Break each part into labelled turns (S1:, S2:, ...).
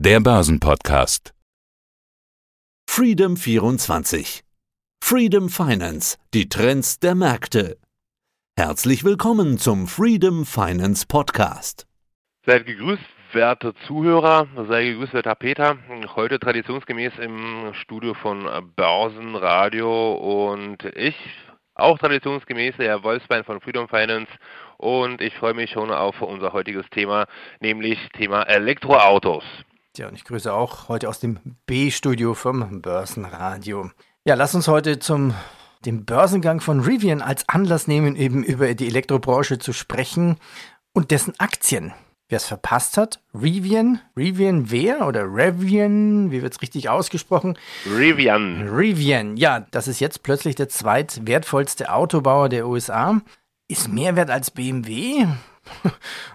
S1: Der Börsenpodcast.
S2: Freedom 24. Freedom Finance. Die Trends der Märkte. Herzlich willkommen zum Freedom Finance Podcast.
S3: Seid gegrüßt, werte Zuhörer, sei gegrüßt, werter Peter. Heute traditionsgemäß im Studio von Börsenradio und ich, auch traditionsgemäß, der Wolfsbein von Freedom Finance und ich freue mich schon auf unser heutiges Thema, nämlich Thema Elektroautos.
S4: Ja, und ich grüße auch heute aus dem B-Studio vom Börsenradio. Ja, lass uns heute zum dem Börsengang von Rivian als Anlass nehmen, eben über die Elektrobranche zu sprechen und dessen Aktien. Wer es verpasst hat, Rivian, Rivian wer oder Rivian, wie wird es richtig ausgesprochen?
S3: Rivian.
S4: Rivian, ja, das ist jetzt plötzlich der zweitwertvollste Autobauer der USA. Ist mehr wert als BMW? Und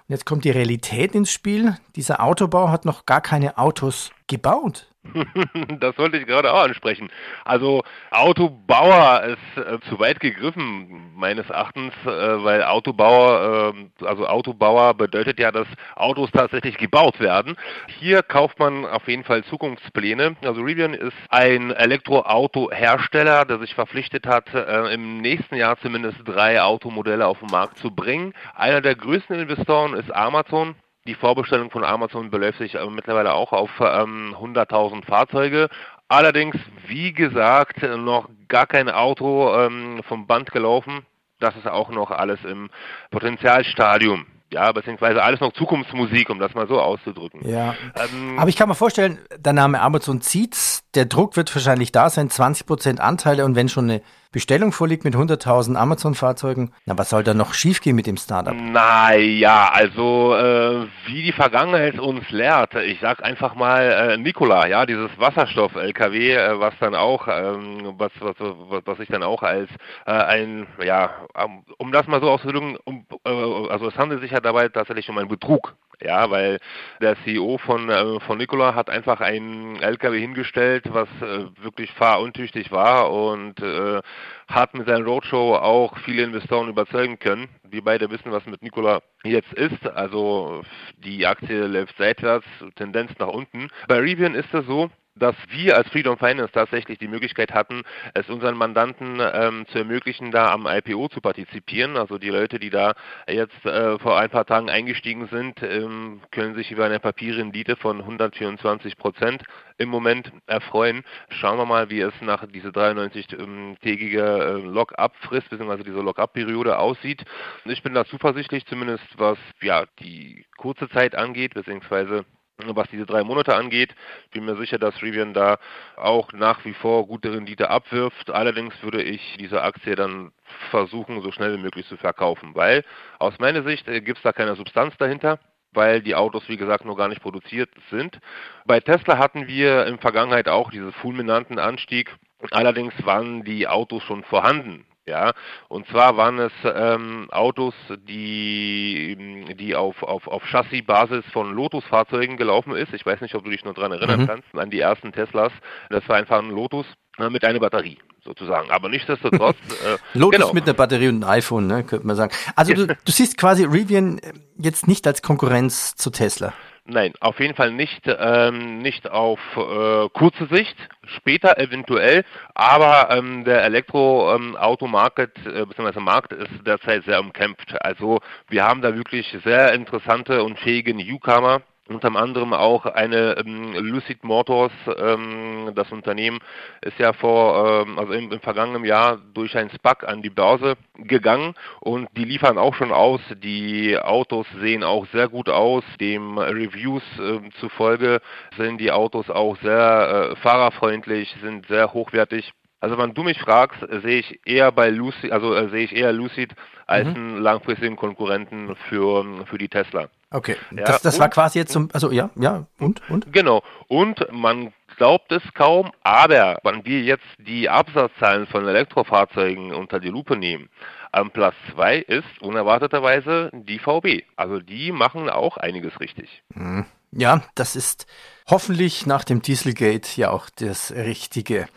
S4: jetzt kommt die Realität ins Spiel. Dieser Autobau hat noch gar keine Autos gebaut.
S3: das wollte ich gerade auch ansprechen. Also Autobauer ist äh, zu weit gegriffen meines Erachtens, äh, weil Autobauer, äh, also Autobauer bedeutet ja, dass Autos tatsächlich gebaut werden. Hier kauft man auf jeden Fall Zukunftspläne. Also Rivian ist ein Elektroautohersteller, der sich verpflichtet hat, äh, im nächsten Jahr zumindest drei Automodelle auf den Markt zu bringen. Einer der größten Investoren ist Amazon. Die Vorbestellung von Amazon beläuft sich mittlerweile auch auf ähm, 100.000 Fahrzeuge. Allerdings, wie gesagt, noch gar kein Auto ähm, vom Band gelaufen. Das ist auch noch alles im Potenzialstadium. Ja, beziehungsweise alles noch Zukunftsmusik, um das mal so auszudrücken.
S4: Ja. Ähm, Aber ich kann mir vorstellen, der Name Amazon zieht's. Der Druck wird wahrscheinlich da sein, 20% Anteile und wenn schon eine Bestellung vorliegt mit 100.000 Amazon-Fahrzeugen, na, was soll da noch schiefgehen mit dem Startup?
S3: Naja, also äh, wie die Vergangenheit uns lehrt, ich sag einfach mal äh, Nikola, ja, dieses Wasserstoff-LKW, äh, was dann auch, ähm, was, was, was ich dann auch als äh, ein, ja, um das mal so auszudrücken, um, äh, also es handelt sich ja dabei tatsächlich um einen Betrug. Ja, weil der CEO von, äh, von Nikola hat einfach einen LKW hingestellt, was äh, wirklich fahruntüchtig war und äh, hat mit seiner Roadshow auch viele Investoren überzeugen können. Wir beide wissen, was mit Nikola jetzt ist. Also die Aktie läuft seitwärts, Tendenz nach unten. Bei Rivian ist es so, dass wir als Freedom Finance tatsächlich die Möglichkeit hatten, es unseren Mandanten ähm, zu ermöglichen, da am IPO zu partizipieren. Also die Leute, die da jetzt äh, vor ein paar Tagen eingestiegen sind, ähm, können sich über eine Papierrendite von 124 Prozent im Moment erfreuen. Schauen wir mal, wie es nach dieser 93-tägige äh, Lock-up-Frist bzw. dieser Lock-up-Periode aussieht. Ich bin da zuversichtlich, zumindest was ja die kurze Zeit angeht, beziehungsweise was diese drei Monate angeht. Bin mir sicher, dass Rivian da auch nach wie vor gute Rendite abwirft. Allerdings würde ich diese Aktie dann versuchen, so schnell wie möglich zu verkaufen, weil aus meiner Sicht äh, gibt es da keine Substanz dahinter weil die Autos, wie gesagt, noch gar nicht produziert sind. Bei Tesla hatten wir in Vergangenheit auch diesen fulminanten Anstieg. Allerdings waren die Autos schon vorhanden. Ja, und zwar waren es ähm, Autos, die, die auf, auf, auf Chassis-Basis von Lotus-Fahrzeugen gelaufen ist. Ich weiß nicht, ob du dich noch daran erinnern mhm. kannst, an die ersten Teslas. Das war einfach ein Lotus äh, mit einer Batterie sozusagen. Aber nichtsdestotrotz.
S4: Äh, Lotus genau. mit einer Batterie und einem iPhone, ne, könnte man sagen. Also du, du siehst quasi Rivian jetzt nicht als Konkurrenz zu Tesla.
S3: Nein, auf jeden Fall nicht, ähm, nicht auf äh, kurze Sicht, später eventuell, aber ähm, der Elektroautomarkt ähm, äh, bzw. Markt ist derzeit sehr umkämpft. Also wir haben da wirklich sehr interessante und fähige Newcomer, unter anderem auch eine ähm, Lucid Motors, ähm, das Unternehmen ist ja vor, ähm, also im, im, vergangenen Jahr durch ein SPAC an die Börse gegangen und die liefern auch schon aus. Die Autos sehen auch sehr gut aus. Dem Reviews äh, zufolge sind die Autos auch sehr äh, fahrerfreundlich, sind sehr hochwertig. Also wenn du mich fragst, sehe ich eher bei Lucid, also äh, sehe ich eher Lucid als mhm. einen langfristigen Konkurrenten für, für die Tesla.
S4: Okay, ja, das, das und, war quasi jetzt zum, also ja, ja, und, und?
S3: Genau, und man glaubt es kaum, aber wenn wir jetzt die Absatzzahlen von Elektrofahrzeugen unter die Lupe nehmen, am Platz 2 ist unerwarteterweise die VB. Also die machen auch einiges richtig.
S4: Mhm. Ja, das ist hoffentlich nach dem Dieselgate ja auch das Richtige.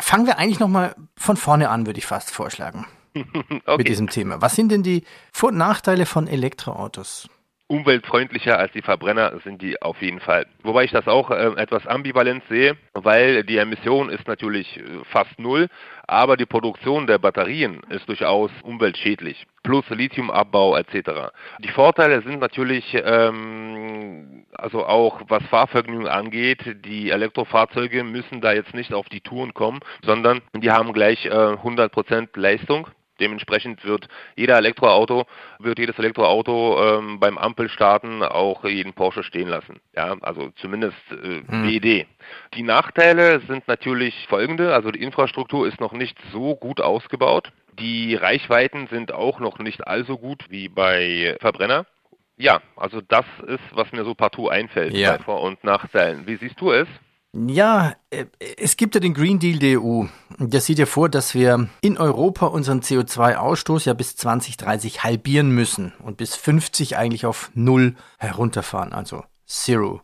S4: Fangen wir eigentlich nochmal von vorne an, würde ich fast vorschlagen. okay. Mit diesem Thema. Was sind denn die Vor- und Nachteile von Elektroautos?
S3: umweltfreundlicher als die Verbrenner sind die auf jeden Fall. Wobei ich das auch äh, etwas ambivalent sehe, weil die Emission ist natürlich äh, fast null, aber die Produktion der Batterien ist durchaus umweltschädlich, plus Lithiumabbau etc. Die Vorteile sind natürlich ähm, also auch was Fahrvergnügen angeht, die Elektrofahrzeuge müssen da jetzt nicht auf die Touren kommen, sondern die haben gleich äh, 100% Leistung Dementsprechend wird jeder Elektroauto, wird jedes Elektroauto ähm, beim Ampelstarten auch jeden Porsche stehen lassen. Ja, also zumindest äh, hm. die Idee. Die Nachteile sind natürlich folgende. Also die Infrastruktur ist noch nicht so gut ausgebaut. Die Reichweiten sind auch noch nicht allso gut wie bei Verbrenner. Ja, also das ist, was mir so partout einfällt ja. bei Vor- und Nachteilen. Wie siehst du es?
S4: Ja, äh, es gibt ja den Green Deal der EU. Der sieht ja vor, dass wir in Europa unseren CO2-Ausstoß ja bis 2030 halbieren müssen und bis 50 eigentlich auf Null herunterfahren, also Zero.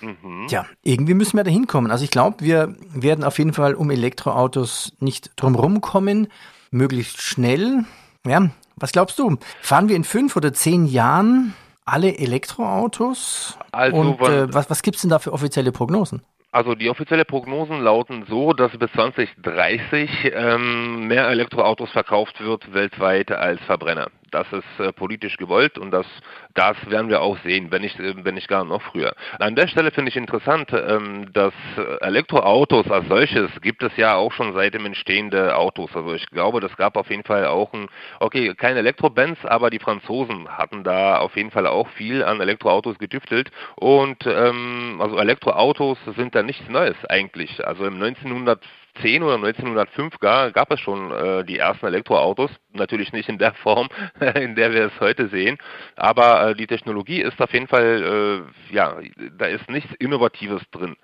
S4: Mhm. Tja, irgendwie müssen wir da hinkommen. Also ich glaube, wir werden auf jeden Fall um Elektroautos nicht drumherum kommen, möglichst schnell. Ja, was glaubst du? Fahren wir in fünf oder zehn Jahren alle Elektroautos? Also, und äh, was, was gibt es denn da für offizielle Prognosen?
S3: Also die offiziellen Prognosen lauten so, dass bis 2030 ähm, mehr Elektroautos verkauft wird weltweit als Verbrenner. Das ist äh, politisch gewollt und das, das werden wir auch sehen, wenn nicht, äh, wenn nicht gar noch früher. An der Stelle finde ich interessant, ähm, dass Elektroautos als solches gibt es ja auch schon seit dem Entstehen der Autos. Also ich glaube, das gab auf jeden Fall auch ein, okay, keine Elektrobands, aber die Franzosen hatten da auf jeden Fall auch viel an Elektroautos getüftelt und ähm, also Elektroautos sind da nichts Neues eigentlich. Also im 1900 1910 oder 1905 gar, gab es schon äh, die ersten Elektroautos. Natürlich nicht in der Form, in der wir es heute sehen. Aber äh, die Technologie ist auf jeden Fall, äh, ja, da ist nichts Innovatives drin.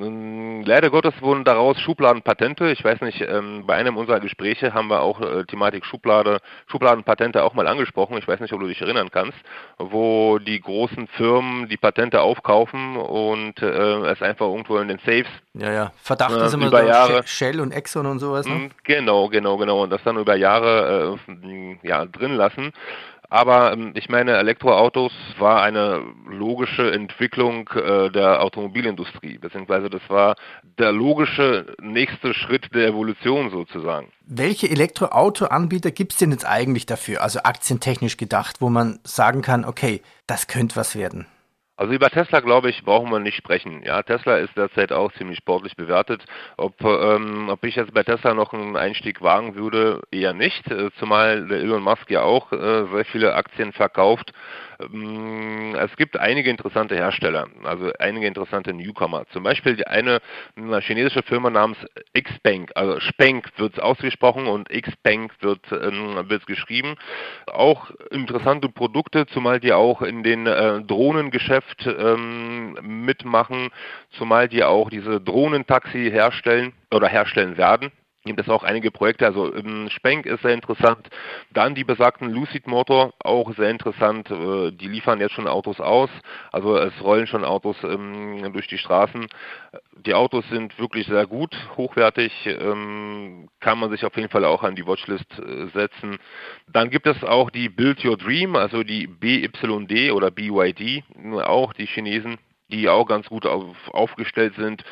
S3: Leider Gottes wurden daraus Schubladenpatente. Ich weiß nicht, ähm, bei einem unserer Gespräche haben wir auch äh, Thematik Schublade, Schubladenpatente auch mal angesprochen. Ich weiß nicht, ob du dich erinnern kannst, wo die großen Firmen die Patente aufkaufen und äh, es einfach irgendwo in den Safes.
S4: Ja, ja. Verdacht äh, ist immer über so Jahre, Shell und Exxon und sowas. Ne? Mm,
S3: genau, genau, genau. Und das dann über Jahre äh, ja, drin lassen. Aber ähm, ich meine, Elektroautos war eine logische Entwicklung äh, der Automobilindustrie, beziehungsweise das war der logische nächste Schritt der Evolution sozusagen.
S4: Welche Elektroautoanbieter gibt es denn jetzt eigentlich dafür, also aktientechnisch gedacht, wo man sagen kann, okay, das könnte was werden?
S3: Also über Tesla, glaube ich, brauchen wir nicht sprechen. Ja, Tesla ist derzeit auch ziemlich sportlich bewertet. Ob, ähm, ob ich jetzt bei Tesla noch einen Einstieg wagen würde, eher nicht, äh, zumal der Elon Musk ja auch äh, sehr viele Aktien verkauft. Ähm, es gibt einige interessante Hersteller, also einige interessante Newcomer. Zum Beispiel eine, eine chinesische Firma namens Xpeng, also Spenk wird es ausgesprochen und Xpeng wird ähm, wird geschrieben. Auch interessante Produkte, zumal die auch in den äh, Drohnengeschäft ähm, mitmachen, zumal die auch diese Drohnentaxi herstellen oder herstellen werden gibt es auch einige Projekte, also ähm, Spenk ist sehr interessant, dann die besagten Lucid Motor, auch sehr interessant, äh, die liefern jetzt schon Autos aus, also es rollen schon Autos ähm, durch die Straßen. Die Autos sind wirklich sehr gut, hochwertig, ähm, kann man sich auf jeden Fall auch an die Watchlist äh, setzen. Dann gibt es auch die Build Your Dream, also die BYD oder BYD, auch die Chinesen die auch ganz gut auf, aufgestellt sind.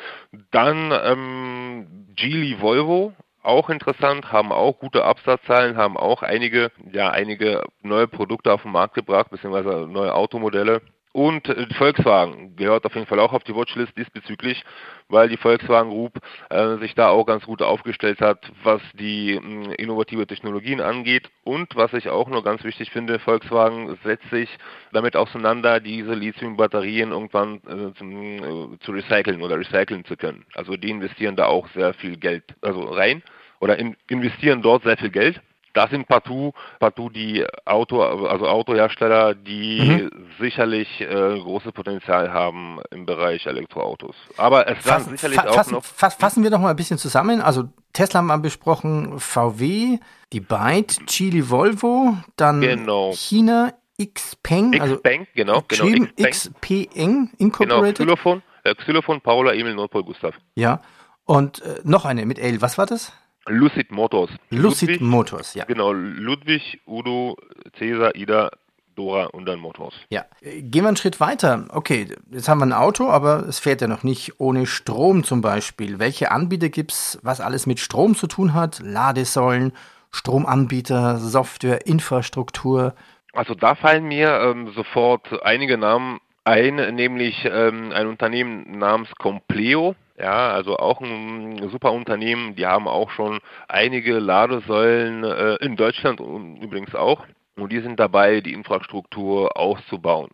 S3: Dann ähm, Geely Volvo, auch interessant, haben auch gute Absatzzahlen, haben auch einige, ja, einige neue Produkte auf den Markt gebracht, beziehungsweise neue Automodelle. Und äh, Volkswagen gehört auf jeden Fall auch auf die Watchlist diesbezüglich, weil die Volkswagen Group äh, sich da auch ganz gut aufgestellt hat, was die mh, innovative Technologien angeht. Und was ich auch nur ganz wichtig finde, Volkswagen setzt sich damit auseinander, diese Lithium-Batterien irgendwann äh, zu, äh, zu recyceln oder recyceln zu können. Also die investieren da auch sehr viel Geld also rein oder in, investieren dort sehr viel Geld. Das sind partout, partout die Auto, also Autohersteller, die mhm. sicherlich äh, großes Potenzial haben im Bereich Elektroautos. Aber es werden sicherlich
S4: fa
S3: auch
S4: fassen,
S3: noch.
S4: Fassen wir doch mal ein bisschen zusammen. Also Tesla haben wir besprochen, VW, die Byte, Chile Volvo, dann genau. China Xpeng,
S3: also Xpeng, genau,
S4: genau, Xpeng Incorporated.
S3: Genau, Xylophon, äh, Xylophon, Paula, Emil, Nordpol, Gustav.
S4: Ja, und äh, noch eine mit L. Was war das?
S3: Lucid Motors.
S4: Lucid Ludwig, Motors, ja.
S3: Genau, Ludwig, Udo, Cäsar, Ida, Dora und dann Motors.
S4: Ja, gehen wir einen Schritt weiter. Okay, jetzt haben wir ein Auto, aber es fährt ja noch nicht ohne Strom zum Beispiel. Welche Anbieter gibt es, was alles mit Strom zu tun hat? Ladesäulen, Stromanbieter, Software, Infrastruktur.
S3: Also da fallen mir ähm, sofort einige Namen ein, nämlich ähm, ein Unternehmen namens Compleo. Ja, also auch ein super Unternehmen. Die haben auch schon einige Ladesäulen äh, in Deutschland übrigens auch. Und die sind dabei, die Infrastruktur auszubauen.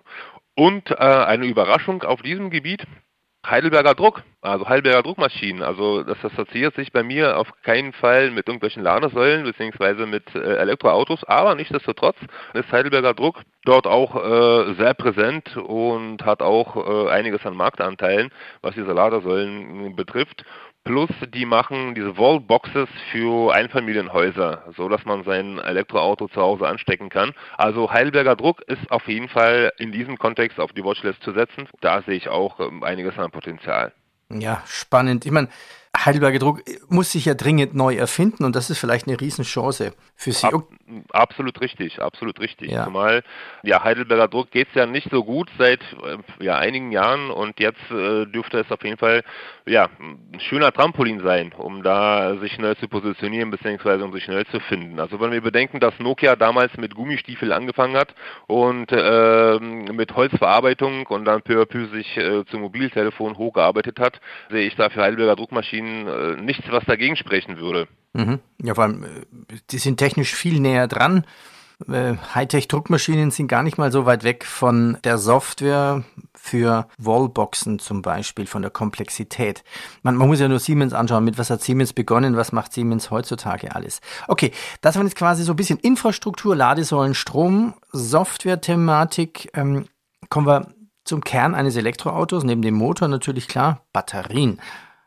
S3: Und äh, eine Überraschung auf diesem Gebiet Heidelberger Druck, also Heidelberger Druckmaschinen. Also das assoziiert sich bei mir auf keinen Fall mit irgendwelchen Ladesäulen beziehungsweise mit äh, Elektroautos, aber nichtsdestotrotz ist Heidelberger Druck dort auch äh, sehr präsent und hat auch äh, einiges an Marktanteilen, was diese Ladesäulen betrifft. Plus die machen diese Wallboxes für Einfamilienhäuser, so dass man sein Elektroauto zu Hause anstecken kann. Also Heidelberger Druck ist auf jeden Fall in diesem Kontext auf die Watchlist zu setzen. Da sehe ich auch ähm, einiges an Potenzial.
S4: Ja, spannend. Ich meine, Heidelberger Druck muss sich ja dringend neu erfinden und das ist vielleicht eine Riesenchance für Sie. Ab,
S3: absolut richtig, absolut richtig. Ja. Zumal ja, Heidelberger Druck geht es ja nicht so gut seit äh, ja, einigen Jahren und jetzt äh, dürfte es auf jeden Fall ja, ein schöner Trampolin sein, um da sich schnell zu positionieren bzw. um sich schnell zu finden. Also wenn wir bedenken, dass Nokia damals mit Gummistiefel angefangen hat und äh, mit Holzverarbeitung und dann peu à peu sich äh, zum Mobiltelefon hochgearbeitet hat, sehe ich da für Heidelberger Druckmaschinen Maschinen äh, nichts, was dagegen sprechen würde.
S4: Mhm. Ja, vor allem, äh, die sind technisch viel näher dran. Äh, Hightech-Druckmaschinen sind gar nicht mal so weit weg von der Software für Wallboxen zum Beispiel, von der Komplexität. Man, man, muss ja nur Siemens anschauen, mit was hat Siemens begonnen, was macht Siemens heutzutage alles. Okay, das war jetzt quasi so ein bisschen Infrastruktur, Ladesäulen, Strom, Software-Thematik. Ähm, kommen wir zum Kern eines Elektroautos, neben dem Motor natürlich klar, Batterien.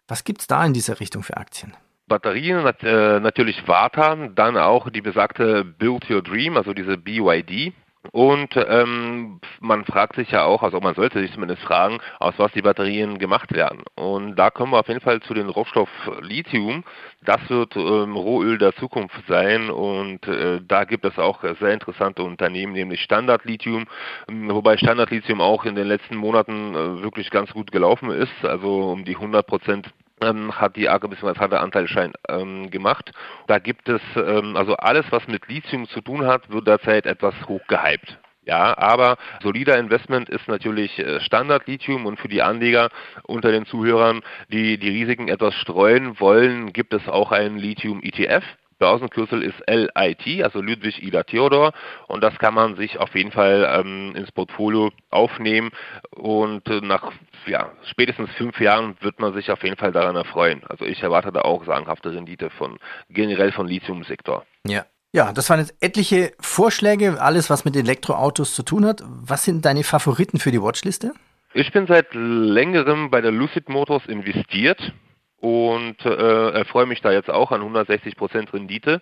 S4: Was gibt es da in dieser Richtung für Aktien?
S3: Batterien, äh, natürlich Vata, dann auch die besagte Build Your Dream, also diese BYD. Und ähm, man fragt sich ja auch, also man sollte sich zumindest fragen, aus was die Batterien gemacht werden. Und da kommen wir auf jeden Fall zu dem Rohstoff Lithium. Das wird ähm, Rohöl der Zukunft sein und äh, da gibt es auch sehr interessante Unternehmen, nämlich Standard Lithium, wobei Standard Lithium auch in den letzten Monaten äh, wirklich ganz gut gelaufen ist, also um die 100 Prozent ähm, hat die AGE bzw. hat der Anteilschein ähm, gemacht. Da gibt es, ähm, also alles, was mit Lithium zu tun hat, wird derzeit etwas hochgehypt. Ja, aber solider Investment ist natürlich äh, Standard-Lithium und für die Anleger unter den Zuhörern, die die Risiken etwas streuen wollen, gibt es auch einen Lithium-ETF. Börsenkürzel ist LIT, also Ludwig Ida Theodor. Und das kann man sich auf jeden Fall ähm, ins Portfolio aufnehmen. Und äh, nach ja, spätestens fünf Jahren wird man sich auf jeden Fall daran erfreuen. Also ich erwarte da auch sagenhafte Rendite von generell von Lithium-Sektor.
S4: Ja. Ja, das waren jetzt etliche Vorschläge, alles was mit Elektroautos zu tun hat. Was sind deine Favoriten für die Watchliste?
S3: Ich bin seit längerem bei der Lucid Motors investiert und äh, erfreue mich da jetzt auch an 160% Rendite.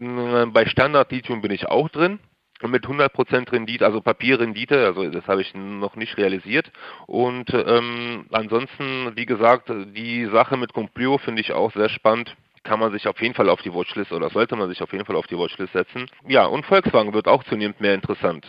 S3: Äh, bei Standard Lithium bin ich auch drin mit 100% Rendite, also Papierrendite, also das habe ich noch nicht realisiert. Und ähm, ansonsten, wie gesagt, die Sache mit Complio finde ich auch sehr spannend kann man sich auf jeden Fall auf die Watchlist oder sollte man sich auf jeden Fall auf die Watchlist setzen. Ja, und Volkswagen wird auch zunehmend mehr interessant.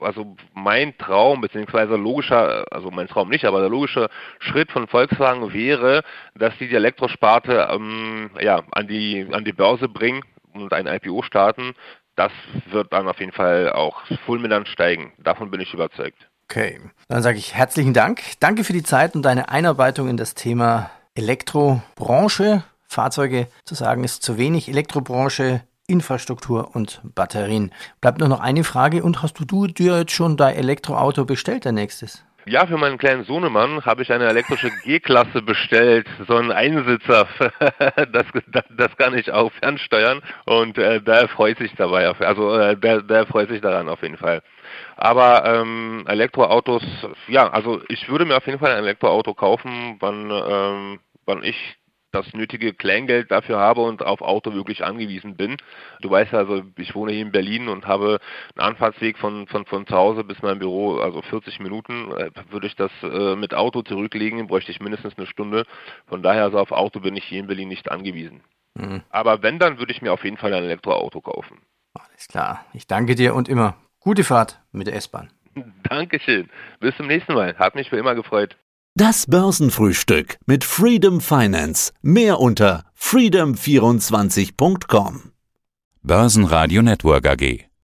S3: Also mein Traum, beziehungsweise logischer, also mein Traum nicht, aber der logische Schritt von Volkswagen wäre, dass die die Elektrosparte ähm, ja, an, die, an die Börse bringen und ein IPO starten. Das wird dann auf jeden Fall auch fulminant steigen. Davon bin ich überzeugt.
S4: Okay, dann sage ich herzlichen Dank. Danke für die Zeit und deine Einarbeitung in das Thema Elektrobranche. Fahrzeuge zu sagen ist zu wenig. Elektrobranche, Infrastruktur und Batterien. Bleibt nur noch eine Frage. Und hast du, du dir jetzt schon dein Elektroauto bestellt, der nächstes?
S3: Ja, für meinen kleinen Sohnemann habe ich eine elektrische G-Klasse bestellt, so ein Einsitzer. das, das, das, kann ich auch fernsteuern und äh, der freut sich dabei. Auf, also äh, der, der freut sich daran auf jeden Fall. Aber ähm, Elektroautos, ja, also ich würde mir auf jeden Fall ein Elektroauto kaufen, wann, ähm, wann ich das nötige Kleingeld dafür habe und auf Auto wirklich angewiesen bin. Du weißt also ich wohne hier in Berlin und habe einen Anfahrtsweg von, von, von zu Hause bis mein Büro, also 40 Minuten. Äh, würde ich das äh, mit Auto zurücklegen, bräuchte ich mindestens eine Stunde. Von daher, also auf Auto bin ich hier in Berlin nicht angewiesen. Mhm. Aber wenn, dann würde ich mir auf jeden Fall ein Elektroauto kaufen.
S4: Alles klar. Ich danke dir und immer Gute Fahrt mit der S-Bahn.
S3: Dankeschön. Bis zum nächsten Mal. Hat mich für immer gefreut.
S2: Das Börsenfrühstück mit Freedom Finance. Mehr unter freedom24.com.
S1: Börsenradio Network AG.